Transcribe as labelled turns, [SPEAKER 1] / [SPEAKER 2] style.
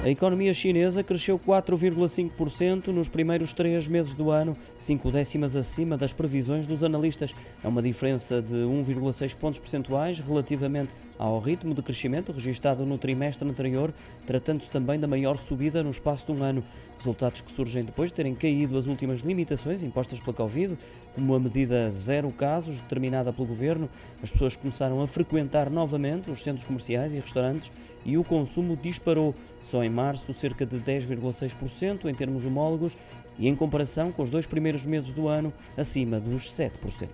[SPEAKER 1] A economia chinesa cresceu 4,5% nos primeiros três meses do ano, cinco décimas acima das previsões dos analistas. É uma diferença de 1,6 pontos percentuais relativamente ao ritmo de crescimento registado no trimestre anterior, tratando-se também da maior subida no espaço de um ano. Resultados que surgem depois de terem caído as últimas limitações impostas pela Covid, como a medida zero casos determinada pelo governo. As pessoas começaram a frequentar novamente os centros comerciais e restaurantes e o consumo disparou. Só em março, cerca de 10,6% em termos homólogos e, em comparação com os dois primeiros meses do ano, acima dos 7%.